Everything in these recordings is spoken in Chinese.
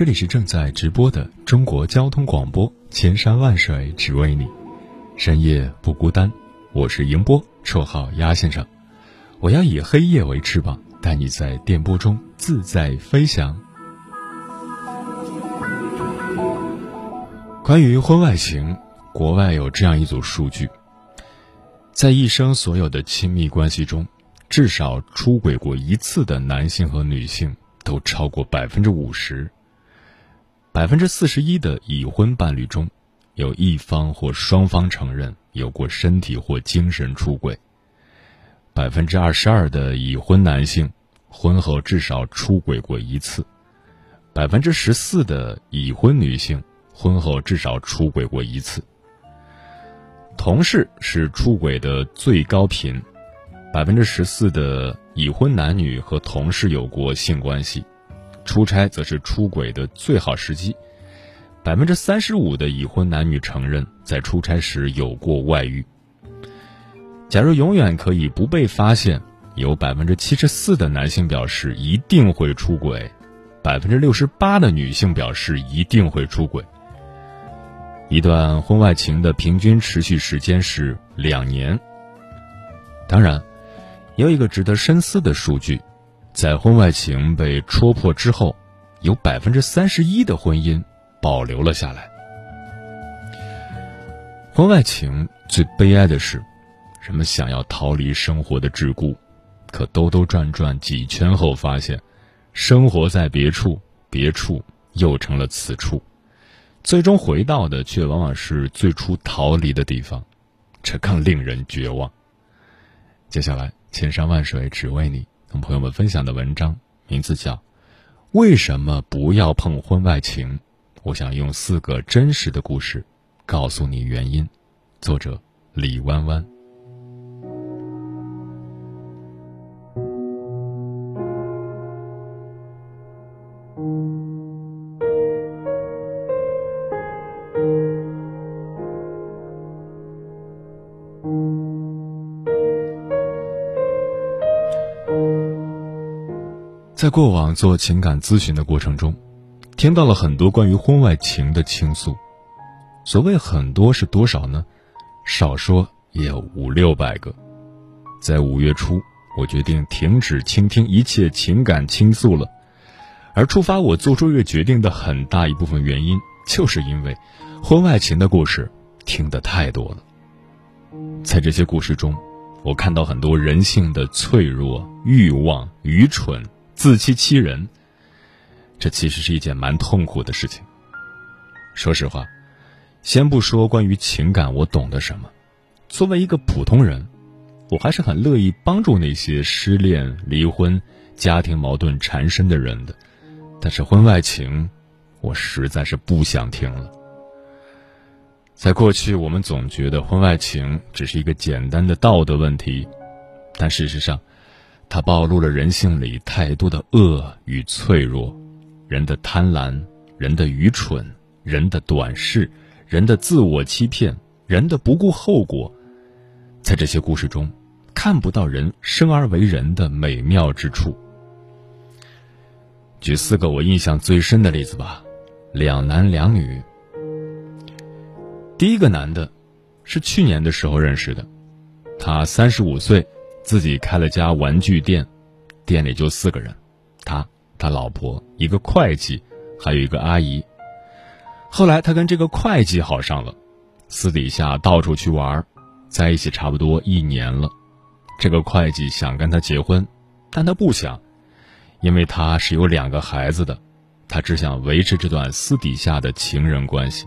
这里是正在直播的中国交通广播，千山万水只为你，深夜不孤单。我是迎波，绰号鸭先生。我要以黑夜为翅膀，带你在电波中自在飞翔。关于婚外情，国外有这样一组数据：在一生所有的亲密关系中，至少出轨过一次的男性和女性都超过百分之五十。百分之四十一的已婚伴侣中，有一方或双方承认有过身体或精神出轨。百分之二十二的已婚男性，婚后至少出轨过一次。百分之十四的已婚女性，婚后至少出轨过一次。同事是出轨的最高频，百分之十四的已婚男女和同事有过性关系。出差则是出轨的最好时机，百分之三十五的已婚男女承认在出差时有过外遇。假如永远可以不被发现，有百分之七十四的男性表示一定会出轨，百分之六十八的女性表示一定会出轨。一段婚外情的平均持续时间是两年。当然，也有一个值得深思的数据。在婚外情被戳破之后，有百分之三十一的婚姻保留了下来。婚外情最悲哀的是，人们想要逃离生活的桎梏，可兜兜转转几圈后发现，生活在别处，别处又成了此处，最终回到的却往往是最初逃离的地方，这更令人绝望。接下来，千山万水只为你。同朋友们分享的文章名字叫《为什么不要碰婚外情》，我想用四个真实的故事告诉你原因。作者李弯弯。在过往做情感咨询的过程中，听到了很多关于婚外情的倾诉。所谓很多是多少呢？少说也有五六百个。在五月初，我决定停止倾听一切情感倾诉了。而触发我做出这个决定的很大一部分原因，就是因为婚外情的故事听得太多了。在这些故事中，我看到很多人性的脆弱、欲望、愚蠢。自欺欺人，这其实是一件蛮痛苦的事情。说实话，先不说关于情感我懂得什么，作为一个普通人，我还是很乐意帮助那些失恋、离婚、家庭矛盾缠身的人的。但是婚外情，我实在是不想听了。在过去，我们总觉得婚外情只是一个简单的道德问题，但事实上。它暴露了人性里太多的恶与脆弱，人的贪婪，人的愚蠢，人的短视，人的自我欺骗，人的不顾后果，在这些故事中，看不到人生而为人的美妙之处。举四个我印象最深的例子吧，两男两女。第一个男的，是去年的时候认识的，他三十五岁。自己开了家玩具店，店里就四个人，他、他老婆、一个会计，还有一个阿姨。后来他跟这个会计好上了，私底下到处去玩，在一起差不多一年了。这个会计想跟他结婚，但他不想，因为他是有两个孩子的，他只想维持这段私底下的情人关系。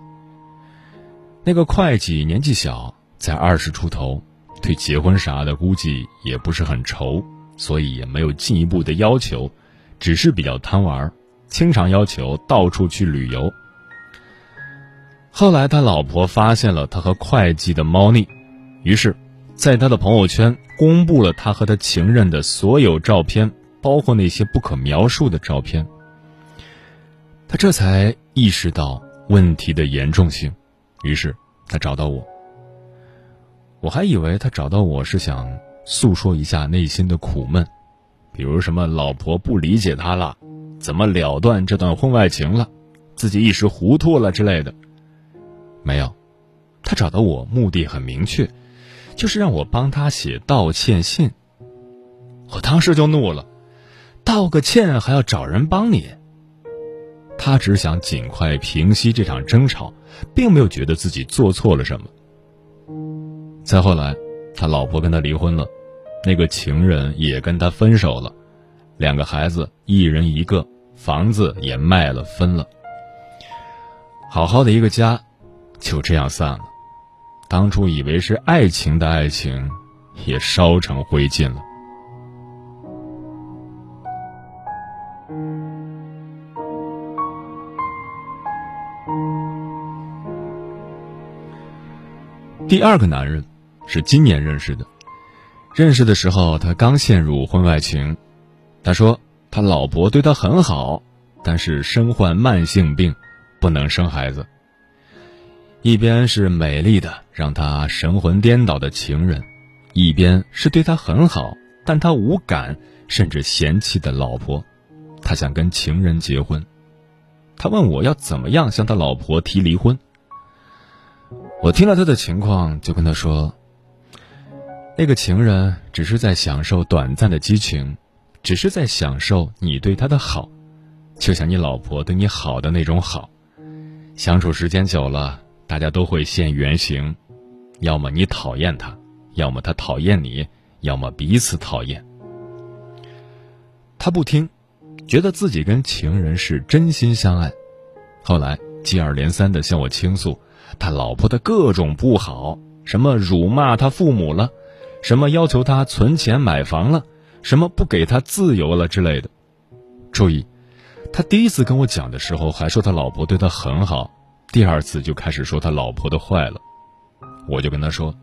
那个会计年纪小，才二十出头，对结婚啥的估计也不是很愁，所以也没有进一步的要求，只是比较贪玩，经常要求到处去旅游。后来他老婆发现了他和会计的猫腻，于是，在他的朋友圈公布了他和他情人的所有照片，包括那些不可描述的照片。他这才意识到问题的严重性，于是他找到我。我还以为他找到我是想诉说一下内心的苦闷，比如什么老婆不理解他了，怎么了断这段婚外情了，自己一时糊涂了之类的。没有，他找到我目的很明确，就是让我帮他写道歉信。我当时就怒了，道个歉还要找人帮你？他只想尽快平息这场争吵，并没有觉得自己做错了什么。再后来，他老婆跟他离婚了，那个情人也跟他分手了，两个孩子一人一个，房子也卖了分了，好好的一个家。就这样散了，当初以为是爱情的爱情，也烧成灰烬了。第二个男人是今年认识的，认识的时候他刚陷入婚外情，他说他老婆对他很好，但是身患慢性病，不能生孩子。一边是美丽的让他神魂颠倒的情人，一边是对他很好但他无感甚至嫌弃的老婆。他想跟情人结婚，他问我要怎么样向他老婆提离婚。我听了他的情况，就跟他说：“那个情人只是在享受短暂的激情，只是在享受你对他的好，就像你老婆对你好的那种好。相处时间久了。”大家都会现原形，要么你讨厌他，要么他讨厌你，要么彼此讨厌。他不听，觉得自己跟情人是真心相爱，后来接二连三的向我倾诉他老婆的各种不好，什么辱骂他父母了，什么要求他存钱买房了，什么不给他自由了之类的。注意，他第一次跟我讲的时候还说他老婆对他很好。第二次就开始说他老婆的坏了，我就跟他说：“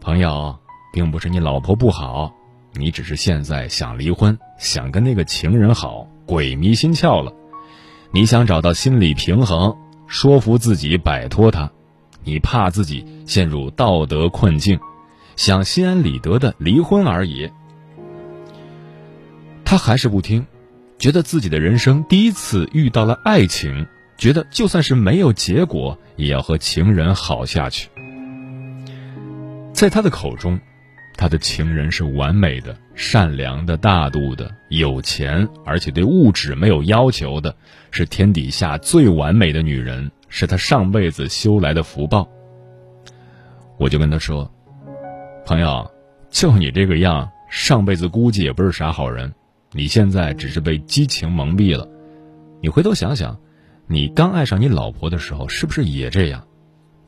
朋友，并不是你老婆不好，你只是现在想离婚，想跟那个情人好，鬼迷心窍了。你想找到心理平衡，说服自己摆脱他，你怕自己陷入道德困境，想心安理得的离婚而已。”他还是不听，觉得自己的人生第一次遇到了爱情。觉得就算是没有结果，也要和情人好下去。在他的口中，他的情人是完美的、善良的、大度的、有钱，而且对物质没有要求的，是天底下最完美的女人，是他上辈子修来的福报。我就跟他说：“朋友，就你这个样，上辈子估计也不是啥好人。你现在只是被激情蒙蔽了，你回头想想。”你刚爱上你老婆的时候，是不是也这样？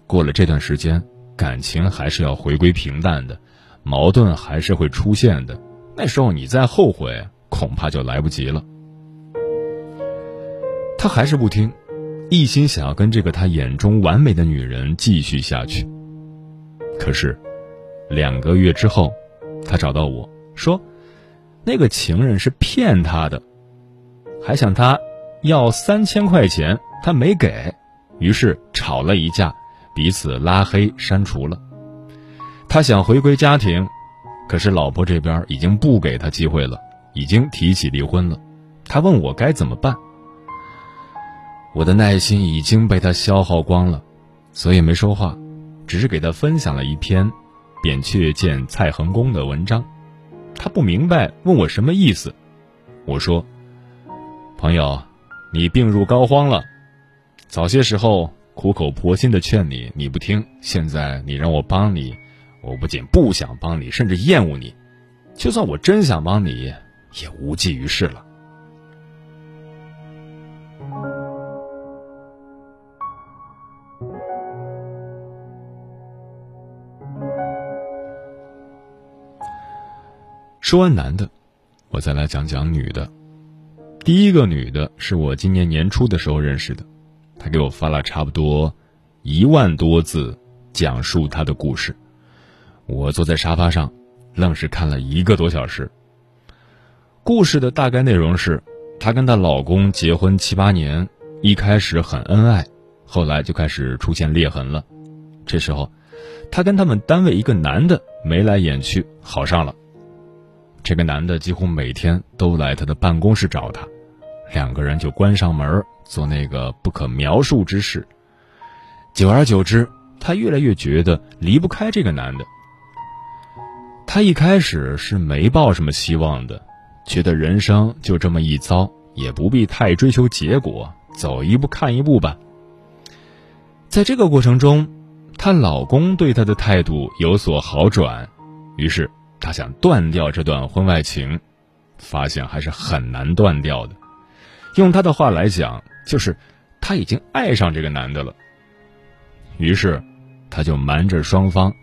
过了这段时间，感情还是要回归平淡的，矛盾还是会出现的。那时候你再后悔，恐怕就来不及了。他还是不听，一心想要跟这个他眼中完美的女人继续下去。可是，两个月之后，他找到我说，那个情人是骗他的，还想他。要三千块钱，他没给，于是吵了一架，彼此拉黑删除了。他想回归家庭，可是老婆这边已经不给他机会了，已经提起离婚了。他问我该怎么办，我的耐心已经被他消耗光了，所以没说话，只是给他分享了一篇《扁鹊见蔡桓公》的文章。他不明白，问我什么意思。我说：“朋友。”你病入膏肓了，早些时候苦口婆心的劝你，你不听；现在你让我帮你，我不仅不想帮你，甚至厌恶你。就算我真想帮你，也无济于事了。说完男的，我再来讲讲女的。第一个女的是我今年年初的时候认识的，她给我发了差不多一万多字，讲述她的故事。我坐在沙发上，愣是看了一个多小时。故事的大概内容是，她跟她老公结婚七八年，一开始很恩爱，后来就开始出现裂痕了。这时候，她跟他们单位一个男的眉来眼去，好上了。这个男的几乎每天都来他的办公室找她，两个人就关上门做那个不可描述之事。久而久之，她越来越觉得离不开这个男的。她一开始是没抱什么希望的，觉得人生就这么一遭，也不必太追求结果，走一步看一步吧。在这个过程中，她老公对她的态度有所好转，于是。她想断掉这段婚外情，发现还是很难断掉的。用她的话来讲，就是她已经爱上这个男的了。于是，她就瞒着双方，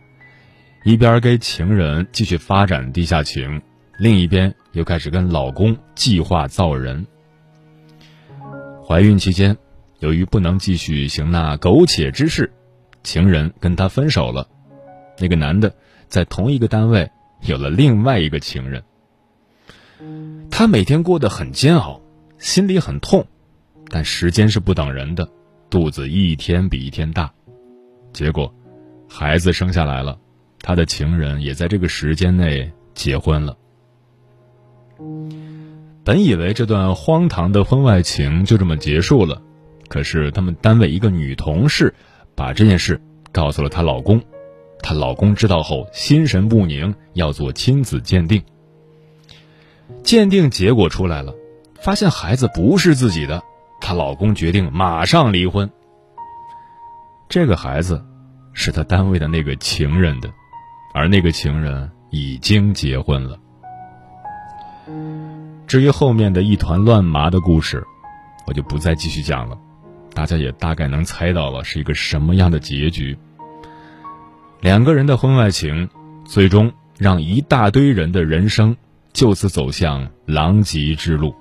一边跟情人继续发展地下情，另一边又开始跟老公计划造人。怀孕期间，由于不能继续行那苟且之事，情人跟她分手了。那个男的在同一个单位。有了另外一个情人，他每天过得很煎熬，心里很痛，但时间是不等人的，肚子一天比一天大，结果，孩子生下来了，他的情人也在这个时间内结婚了。本以为这段荒唐的婚外情就这么结束了，可是他们单位一个女同事把这件事告诉了她老公。她老公知道后心神不宁，要做亲子鉴定。鉴定结果出来了，发现孩子不是自己的，她老公决定马上离婚。这个孩子是她单位的那个情人的，而那个情人已经结婚了。至于后面的一团乱麻的故事，我就不再继续讲了，大家也大概能猜到了是一个什么样的结局。两个人的婚外情，最终让一大堆人的人生就此走向狼藉之路。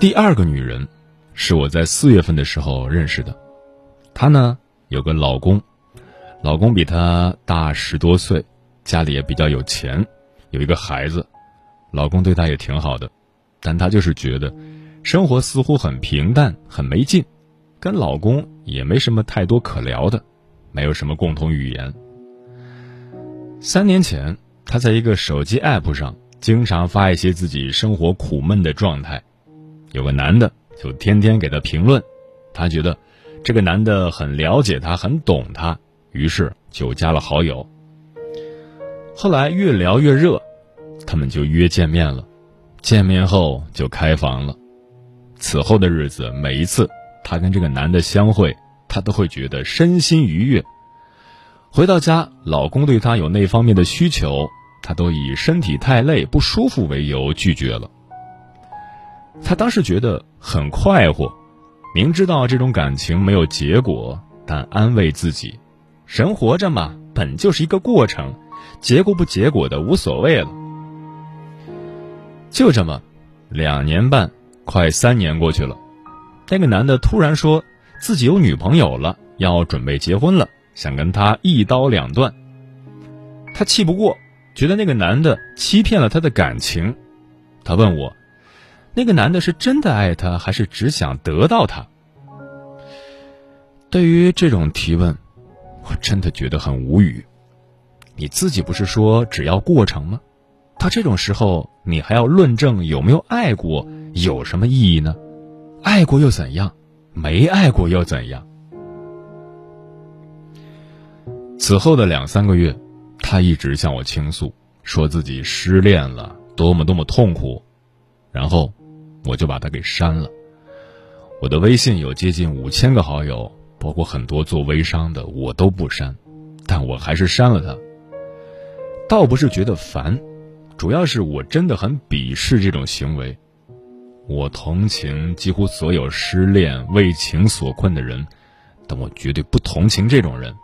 第二个女人，是我在四月份的时候认识的，她呢有个老公，老公比她大十多岁。家里也比较有钱，有一个孩子，老公对她也挺好的，但她就是觉得生活似乎很平淡，很没劲，跟老公也没什么太多可聊的，没有什么共同语言。三年前，她在一个手机 APP 上经常发一些自己生活苦闷的状态，有个男的就天天给她评论，她觉得这个男的很了解她，很懂她，于是就加了好友。后来越聊越热，他们就约见面了。见面后就开房了。此后的日子，每一次她跟这个男的相会，她都会觉得身心愉悦。回到家，老公对她有那方面的需求，她都以身体太累不舒服为由拒绝了。她当时觉得很快活，明知道这种感情没有结果，但安慰自己：人活着嘛，本就是一个过程。结果不结果的无所谓了，就这么，两年半，快三年过去了，那个男的突然说自己有女朋友了，要准备结婚了，想跟他一刀两断。他气不过，觉得那个男的欺骗了他的感情，他问我，那个男的是真的爱他，还是只想得到他？对于这种提问，我真的觉得很无语。你自己不是说只要过程吗？到这种时候，你还要论证有没有爱过，有什么意义呢？爱过又怎样？没爱过又怎样？此后的两三个月，他一直向我倾诉，说自己失恋了，多么多么痛苦。然后，我就把他给删了。我的微信有接近五千个好友，包括很多做微商的，我都不删，但我还是删了他。倒不是觉得烦，主要是我真的很鄙视这种行为。我同情几乎所有失恋为情所困的人，但我绝对不同情这种人。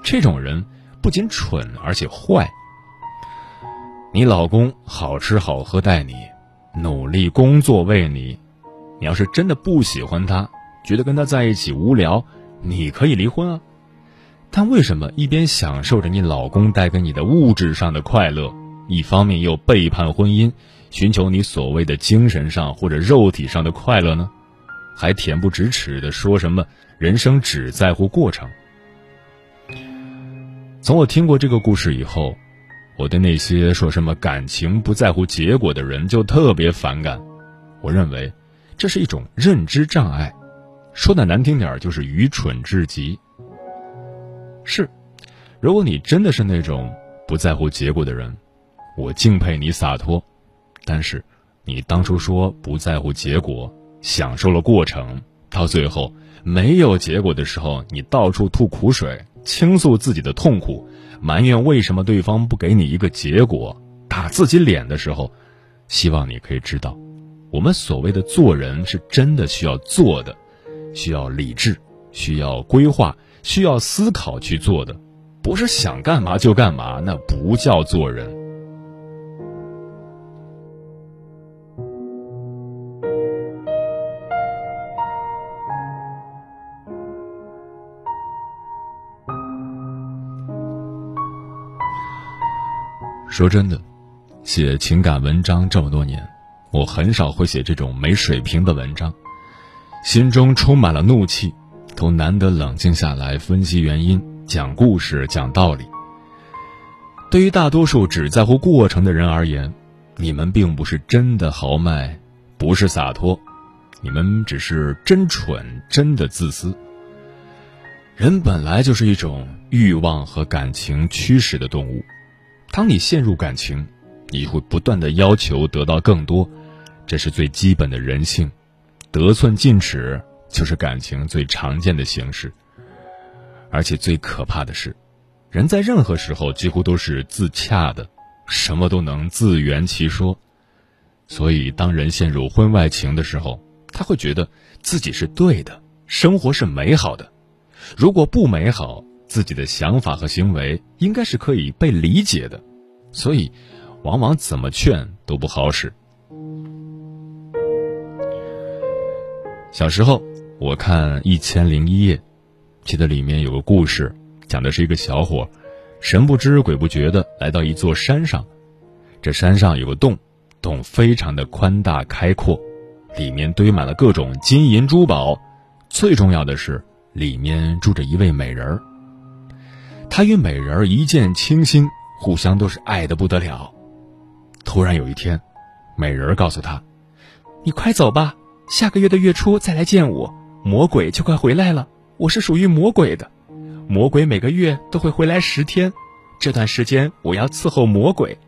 这种人不仅蠢，而且坏。你老公好吃好喝待你，努力工作为你。你要是真的不喜欢他，觉得跟他在一起无聊，你可以离婚啊。但为什么一边享受着你老公带给你的物质上的快乐，一方面又背叛婚姻，寻求你所谓的精神上或者肉体上的快乐呢？还恬不知耻的说什么人生只在乎过程？从我听过这个故事以后，我对那些说什么感情不在乎结果的人就特别反感。我认为，这是一种认知障碍，说的难听点就是愚蠢至极。是，如果你真的是那种不在乎结果的人，我敬佩你洒脱。但是，你当初说不在乎结果，享受了过程，到最后没有结果的时候，你到处吐苦水。倾诉自己的痛苦，埋怨为什么对方不给你一个结果，打自己脸的时候，希望你可以知道，我们所谓的做人是真的需要做的，需要理智，需要规划，需要思考去做的，不是想干嘛就干嘛，那不叫做人。说真的，写情感文章这么多年，我很少会写这种没水平的文章，心中充满了怒气，都难得冷静下来分析原因、讲故事、讲道理。对于大多数只在乎过程的人而言，你们并不是真的豪迈，不是洒脱，你们只是真蠢，真的自私。人本来就是一种欲望和感情驱使的动物。当你陷入感情，你会不断的要求得到更多，这是最基本的人性，得寸进尺就是感情最常见的形式。而且最可怕的是，人在任何时候几乎都是自洽的，什么都能自圆其说。所以，当人陷入婚外情的时候，他会觉得自己是对的，生活是美好的。如果不美好，自己的想法和行为应该是可以被理解的，所以，往往怎么劝都不好使。小时候，我看《一千零一夜》，记得里面有个故事，讲的是一个小伙，神不知鬼不觉的来到一座山上，这山上有个洞，洞非常的宽大开阔，里面堆满了各种金银珠宝，最重要的是里面住着一位美人儿。他与美人儿一见倾心，互相都是爱的不得了。突然有一天，美人儿告诉他：“你快走吧，下个月的月初再来见我，魔鬼就快回来了。我是属于魔鬼的，魔鬼每个月都会回来十天，这段时间我要伺候魔鬼。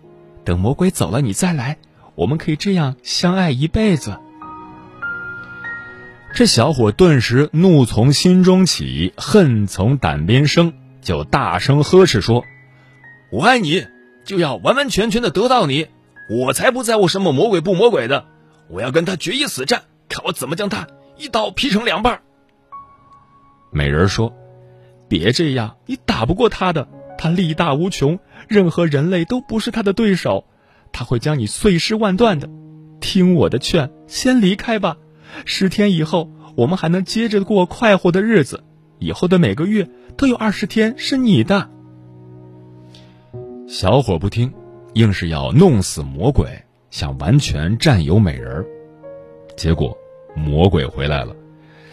等魔鬼走了，你再来，我们可以这样相爱一辈子。”这小伙顿时怒从心中起，恨从胆边生。就大声呵斥说：“我爱你，就要完完全全的得到你，我才不在乎什么魔鬼不魔鬼的，我要跟他决一死战，看我怎么将他一刀劈成两半。”美人说：“别这样，你打不过他的，他力大无穷，任何人类都不是他的对手，他会将你碎尸万段的。听我的劝，先离开吧，十天以后我们还能接着过快活的日子。”以后的每个月都有二十天是你的。小伙不听，硬是要弄死魔鬼，想完全占有美人儿。结果魔鬼回来了，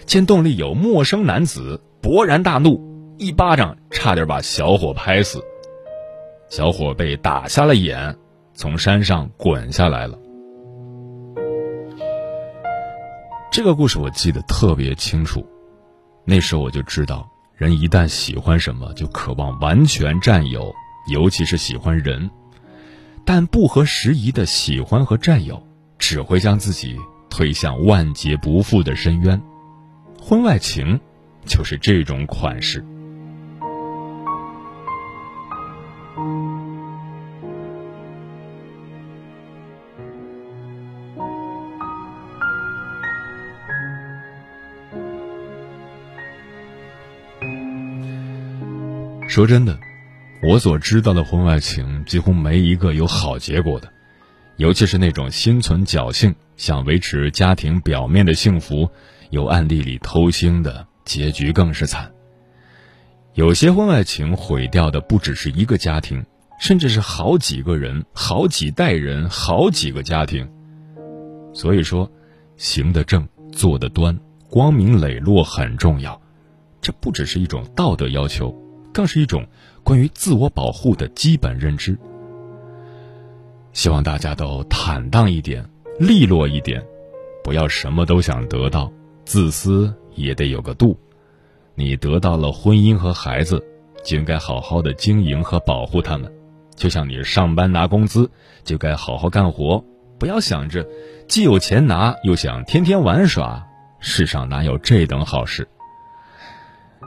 见洞里有陌生男子，勃然大怒，一巴掌差点把小伙拍死。小伙被打瞎了眼，从山上滚下来了。这个故事我记得特别清楚。那时候我就知道，人一旦喜欢什么，就渴望完全占有，尤其是喜欢人。但不合时宜的喜欢和占有，只会将自己推向万劫不复的深渊。婚外情，就是这种款式。说真的，我所知道的婚外情几乎没一个有好结果的，尤其是那种心存侥幸想维持家庭表面的幸福，有暗地里偷腥的结局更是惨。有些婚外情毁掉的不只是一个家庭，甚至是好几个人、好几代人、好几个家庭。所以说，行得正、坐得端、光明磊落很重要，这不只是一种道德要求。更是一种关于自我保护的基本认知。希望大家都坦荡一点，利落一点，不要什么都想得到，自私也得有个度。你得到了婚姻和孩子，就应该好好的经营和保护他们。就像你上班拿工资，就该好好干活，不要想着既有钱拿，又想天天玩耍。世上哪有这等好事？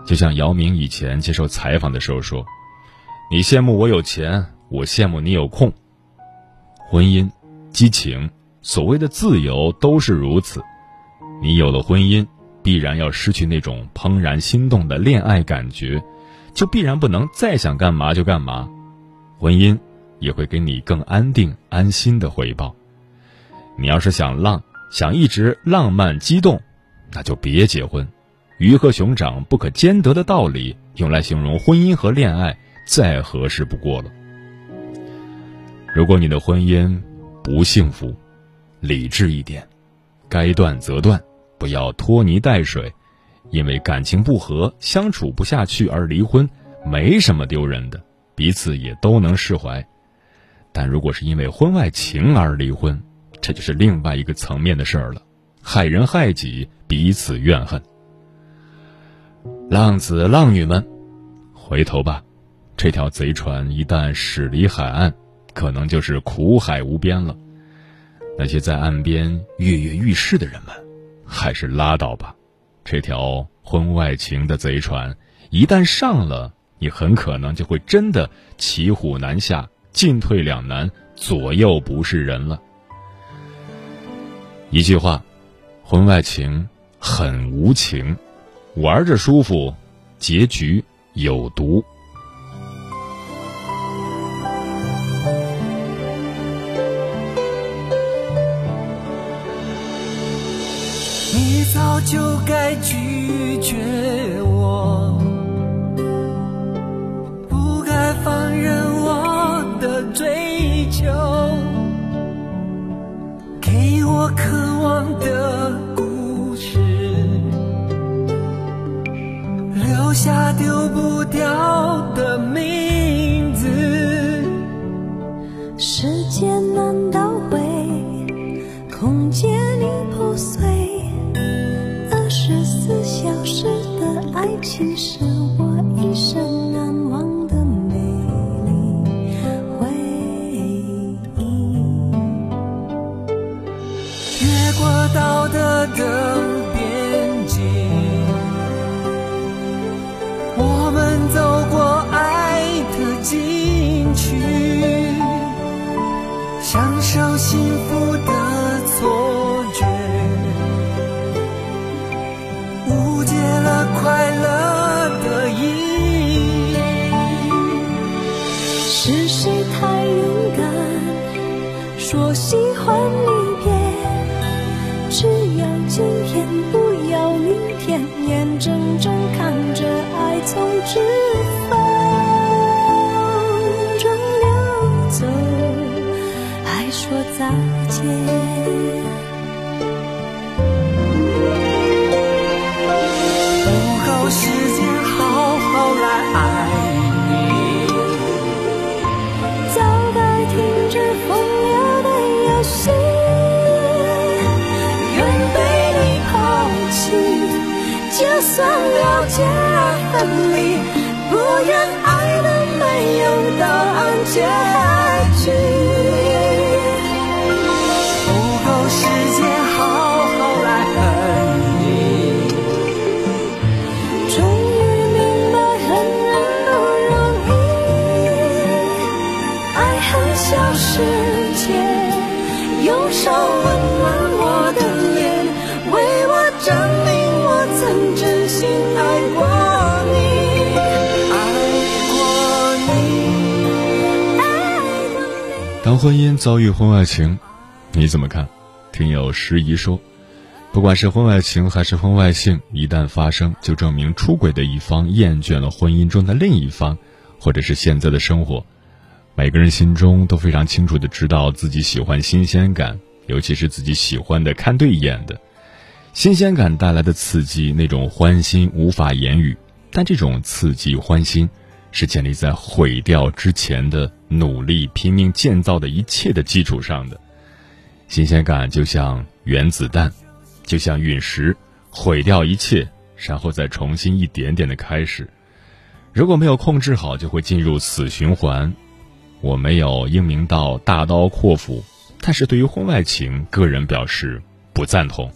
就像姚明以前接受采访的时候说：“你羡慕我有钱，我羡慕你有空。婚姻、激情、所谓的自由都是如此。你有了婚姻，必然要失去那种怦然心动的恋爱感觉，就必然不能再想干嘛就干嘛。婚姻也会给你更安定、安心的回报。你要是想浪，想一直浪漫激动，那就别结婚。”鱼和熊掌不可兼得的道理，用来形容婚姻和恋爱再合适不过了。如果你的婚姻不幸福，理智一点，该断则断，不要拖泥带水。因为感情不和、相处不下去而离婚，没什么丢人的，彼此也都能释怀。但如果是因为婚外情而离婚，这就是另外一个层面的事儿了，害人害己，彼此怨恨。浪子浪女们，回头吧！这条贼船一旦驶离海岸，可能就是苦海无边了。那些在岸边跃跃欲试的人们，还是拉倒吧。这条婚外情的贼船一旦上了，你很可能就会真的骑虎难下，进退两难，左右不是人了。一句话，婚外情很无情。玩着舒服，结局有毒。早就该拒绝我，不该放任我的追求，给我渴望的故事，留。下丢不掉的名字，时间难倒不够时间好好来爱你。早该停止风流的游戏愿被你抛弃就算了解而分离不愿爱的没有答案结婚姻遭遇婚外情，你怎么看？听友时宜说，不管是婚外情还是婚外性，一旦发生，就证明出轨的一方厌倦了婚姻中的另一方，或者是现在的生活。每个人心中都非常清楚的知道自己喜欢新鲜感，尤其是自己喜欢的、看对眼的。新鲜感带来的刺激，那种欢心无法言语，但这种刺激欢心，是建立在毁掉之前的努力、拼命建造的一切的基础上的。新鲜感就像原子弹，就像陨石，毁掉一切，然后再重新一点点的开始。如果没有控制好，就会进入死循环。我没有英明到大刀阔斧，但是对于婚外情，个人表示不赞同。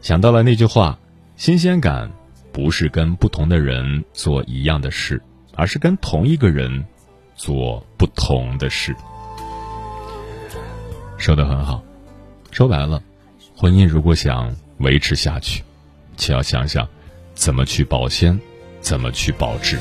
想到了那句话：新鲜感不是跟不同的人做一样的事，而是跟同一个人做不同的事。说的很好，说白了，婚姻如果想维持下去，且要想想怎么去保鲜，怎么去保质。